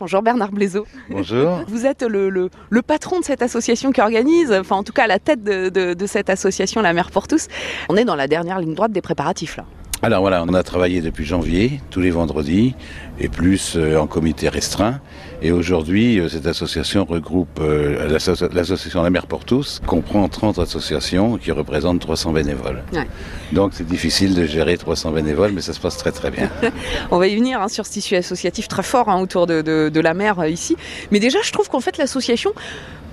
Bonjour Bernard Blaiseau. Bonjour. Vous êtes le, le, le, patron de cette association qui organise, enfin en tout cas à la tête de, de, de cette association La Mer pour tous. On est dans la dernière ligne droite des préparatifs là. Alors voilà, on a travaillé depuis janvier, tous les vendredis, et plus euh, en comité restreint. Et aujourd'hui, euh, cette association regroupe euh, l'association La Mer pour tous, comprend 30 associations qui représentent 300 bénévoles. Ouais. Donc c'est difficile de gérer 300 bénévoles, mais ça se passe très très bien. on va y venir hein, sur ce tissu associatif très fort hein, autour de, de, de, la mer ici. Mais déjà, je trouve qu'en fait l'association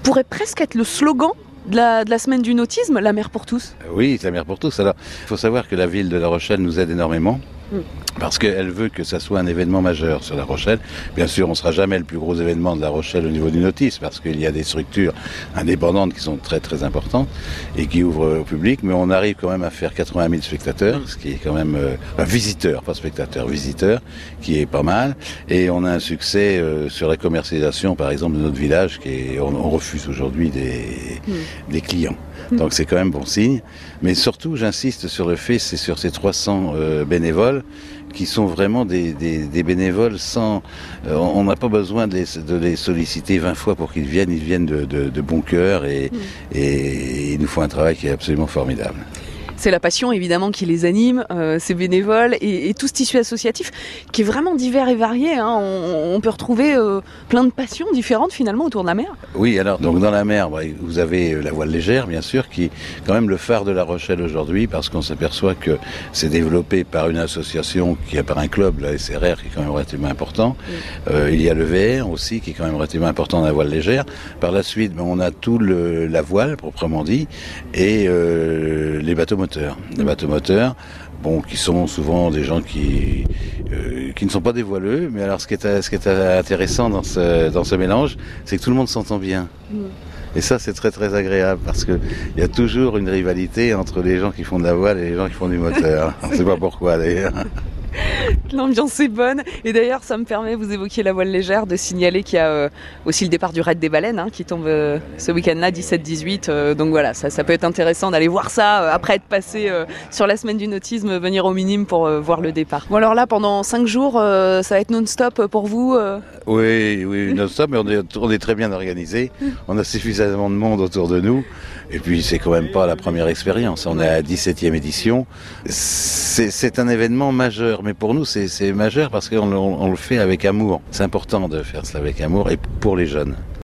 pourrait presque être le slogan de la, semaine du nautisme, la mer pour tous Oui, la mer pour tous. Alors, il faut savoir que la ville de La Rochelle nous aide énormément. Mm. Parce qu'elle veut que ça soit un événement majeur sur La Rochelle. Bien sûr, on ne sera jamais le plus gros événement de La Rochelle au niveau du nautisme, parce qu'il y a des structures indépendantes qui sont très très importantes et qui ouvrent au public, mais on arrive quand même à faire 80 000 spectateurs, ce qui est quand même euh, enfin, visiteurs, pas spectateurs, visiteurs, qui est pas mal. Et on a un succès euh, sur la commercialisation, par exemple, de notre village, qui est, on, on refuse aujourd'hui des, mm. des clients. Donc c'est quand même bon signe. Mais surtout, j'insiste sur le fait, c'est sur ces 300 euh, bénévoles qui sont vraiment des, des, des bénévoles sans... Euh, on n'a pas besoin de les, de les, solliciter 20 fois pour qu'ils viennent, ils viennent de, de, de bon cœur et, mmh. et, et ils nous font un travail qui est absolument formidable c'est la passion évidemment qui les anime, euh, ces bénévoles et, et, tout ce tissu associatif qui est vraiment divers et varié. Hein. On, on, peut retrouver euh, plein de passions différentes finalement autour de la mer. Oui, alors donc dans la mer, vous avez la voile légère bien sûr, qui est quand même le phare de La Rochelle aujourd'hui parce qu'on s'aperçoit que c'est développé par une association qui est par un club, la SRR, qui est quand même relativement important. Oui. Euh, il y a le VR aussi qui est quand même relativement important dans la voile légère. Par la suite, ben, on a tout le, la voile proprement dit et euh, les bateaux moteurs. Les bateaux moteurs, bon, qui sont souvent des gens qui euh, qui ne sont pas des voileux, mais alors ce qui est ce qui est intéressant dans ce dans ce mélange, c'est que tout le monde s'entend bien. Mmh. Et ça, c'est très très agréable parce que il y a toujours une rivalité entre les gens qui font de la voile et les gens qui font du moteur. On ne sait pas pourquoi d'ailleurs. L'ambiance est bonne. Et d'ailleurs, ça me permet, vous évoquiez la voile légère, de signaler qu'il y a euh, aussi le départ du raid des baleines hein, qui tombe euh, ce week-end-là, 17-18. Euh, donc voilà, ça, ça, peut être intéressant d'aller voir ça après être passé sur la semaine du nautisme, venir au minime pour voir le départ. Bon, alors là, pendant 5 jours, ça va être non-stop pour vous Oui, oui, non-stop, mais on est, on est très bien organisé. On a suffisamment de monde autour de nous. Et puis, c'est quand même pas la première expérience. On est à la 17e édition. C'est un événement majeur mais pour c'est majeur parce qu'on on, on le fait avec amour. C'est important de faire cela avec amour et pour les jeunes.